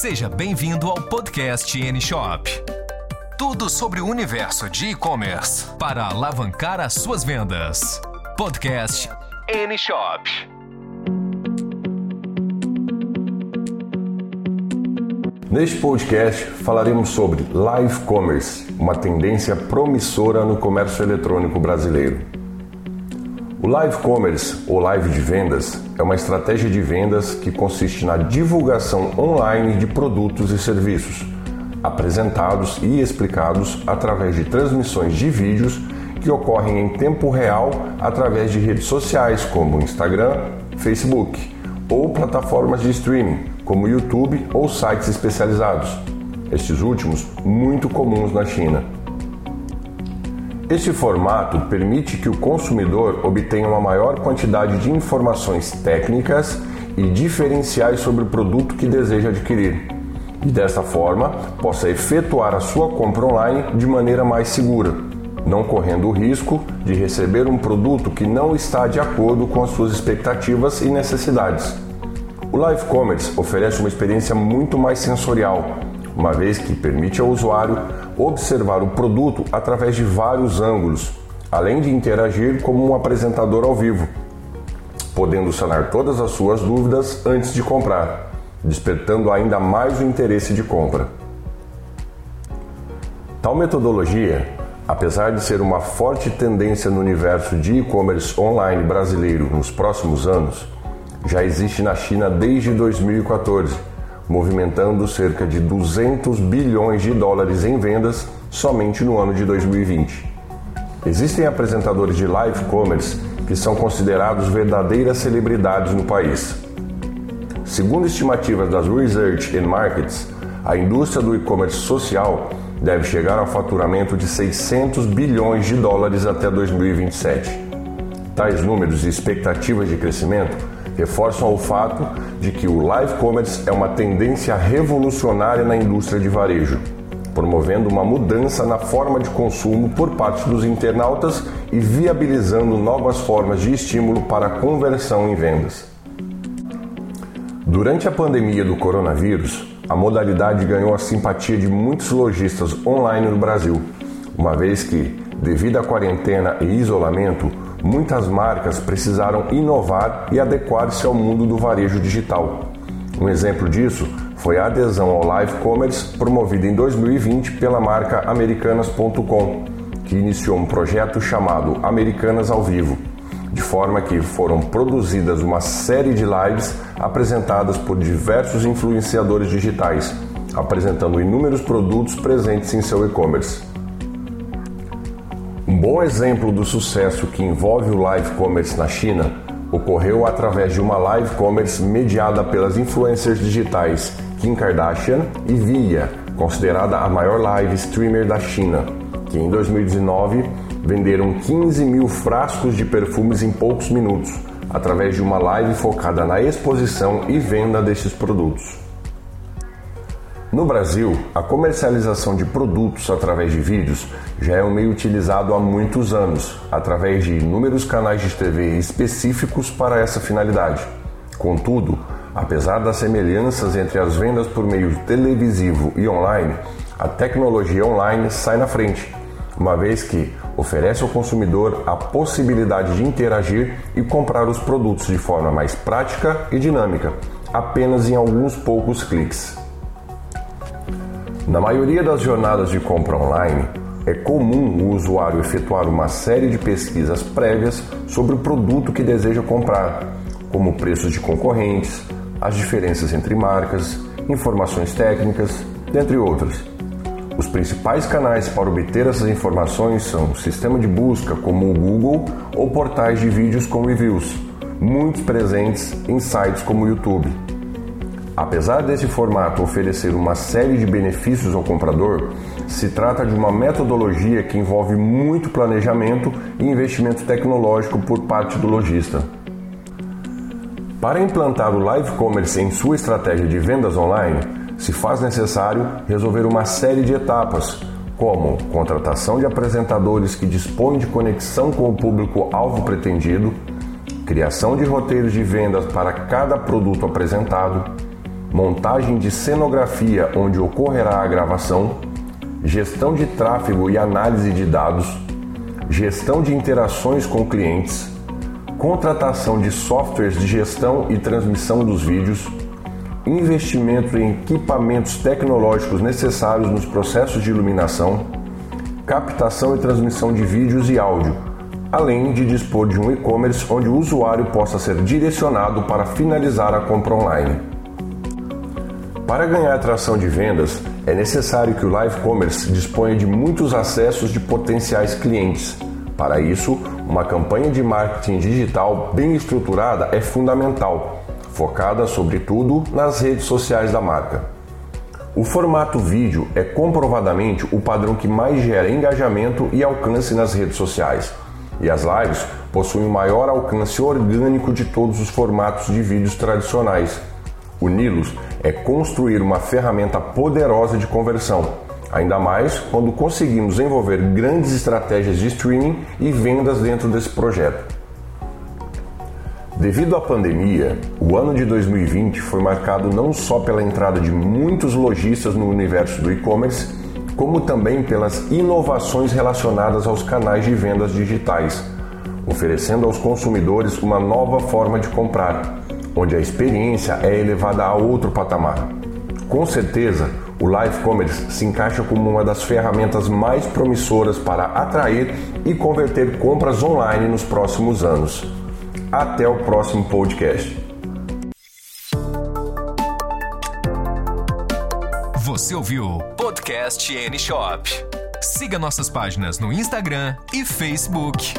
Seja bem-vindo ao podcast N-Shop. Tudo sobre o universo de e-commerce para alavancar as suas vendas. Podcast N-Shop. Neste podcast falaremos sobre live commerce, uma tendência promissora no comércio eletrônico brasileiro. O live commerce ou live de vendas é uma estratégia de vendas que consiste na divulgação online de produtos e serviços, apresentados e explicados através de transmissões de vídeos que ocorrem em tempo real através de redes sociais como Instagram, Facebook ou plataformas de streaming como YouTube ou sites especializados, estes últimos muito comuns na China. Este formato permite que o consumidor obtenha uma maior quantidade de informações técnicas e diferenciais sobre o produto que deseja adquirir, e desta forma possa efetuar a sua compra online de maneira mais segura, não correndo o risco de receber um produto que não está de acordo com as suas expectativas e necessidades. O Live Commerce oferece uma experiência muito mais sensorial, uma vez que permite ao usuário observar o produto através de vários ângulos, além de interagir como um apresentador ao vivo, podendo sanar todas as suas dúvidas antes de comprar, despertando ainda mais o interesse de compra. Tal metodologia, apesar de ser uma forte tendência no universo de e-commerce online brasileiro nos próximos anos, já existe na China desde 2014, movimentando cerca de 200 bilhões de dólares em vendas somente no ano de 2020. Existem apresentadores de live commerce que são considerados verdadeiras celebridades no país. Segundo estimativas das Research and Markets, a indústria do e-commerce social deve chegar ao faturamento de 600 bilhões de dólares até 2027. Tais números e expectativas de crescimento reforçam o fato de que o live commerce é uma tendência revolucionária na indústria de varejo, promovendo uma mudança na forma de consumo por parte dos internautas e viabilizando novas formas de estímulo para a conversão em vendas. Durante a pandemia do coronavírus, a modalidade ganhou a simpatia de muitos lojistas online no Brasil, uma vez que, devido à quarentena e isolamento, muitas marcas precisaram inovar e adequar-se ao mundo do varejo digital. Um exemplo disso foi a adesão ao live commerce promovida em 2020 pela marca Americanas.com, que iniciou um projeto chamado Americanas ao Vivo, de forma que foram produzidas uma série de lives apresentadas por diversos influenciadores digitais, apresentando inúmeros produtos presentes em seu e-commerce. Um bom exemplo do sucesso que envolve o live commerce na China ocorreu através de uma live commerce mediada pelas influencers digitais Kim Kardashian e Via, considerada a maior live streamer da China, que em 2019 venderam 15 mil frascos de perfumes em poucos minutos, através de uma live focada na exposição e venda destes produtos. No Brasil, a comercialização de produtos através de vídeos já é um meio utilizado há muitos anos, através de inúmeros canais de TV específicos para essa finalidade. Contudo, apesar das semelhanças entre as vendas por meio televisivo e online, a tecnologia online sai na frente, uma vez que oferece ao consumidor a possibilidade de interagir e comprar os produtos de forma mais prática e dinâmica, apenas em alguns poucos cliques. Na maioria das jornadas de compra online, é comum o usuário efetuar uma série de pesquisas prévias sobre o produto que deseja comprar, como preços de concorrentes, as diferenças entre marcas, informações técnicas, dentre outras. Os principais canais para obter essas informações são o sistema de busca como o Google ou portais de vídeos com reviews, muito presentes em sites como o YouTube. Apesar desse formato oferecer uma série de benefícios ao comprador, se trata de uma metodologia que envolve muito planejamento e investimento tecnológico por parte do lojista. Para implantar o live commerce em sua estratégia de vendas online, se faz necessário resolver uma série de etapas, como contratação de apresentadores que dispõem de conexão com o público-alvo pretendido, criação de roteiros de vendas para cada produto apresentado, montagem de cenografia onde ocorrerá a gravação, gestão de tráfego e análise de dados, gestão de interações com clientes, contratação de softwares de gestão e transmissão dos vídeos, investimento em equipamentos tecnológicos necessários nos processos de iluminação, captação e transmissão de vídeos e áudio, além de dispor de um e-commerce onde o usuário possa ser direcionado para finalizar a compra online. Para ganhar atração de vendas, é necessário que o live commerce disponha de muitos acessos de potenciais clientes. Para isso, uma campanha de marketing digital bem estruturada é fundamental, focada sobretudo nas redes sociais da marca. O formato vídeo é comprovadamente o padrão que mais gera engajamento e alcance nas redes sociais. E as lives possuem o maior alcance orgânico de todos os formatos de vídeos tradicionais. Uni-los é construir uma ferramenta poderosa de conversão, ainda mais quando conseguimos envolver grandes estratégias de streaming e vendas dentro desse projeto. Devido à pandemia, o ano de 2020 foi marcado não só pela entrada de muitos lojistas no universo do e-commerce, como também pelas inovações relacionadas aos canais de vendas digitais, oferecendo aos consumidores uma nova forma de comprar, onde a experiência é elevada a outro patamar. Com certeza, o Live Commerce se encaixa como uma das ferramentas mais promissoras para atrair e converter compras online nos próximos anos. Até o próximo podcast. Você ouviu Podcast N Shop. Siga nossas páginas no Instagram e Facebook.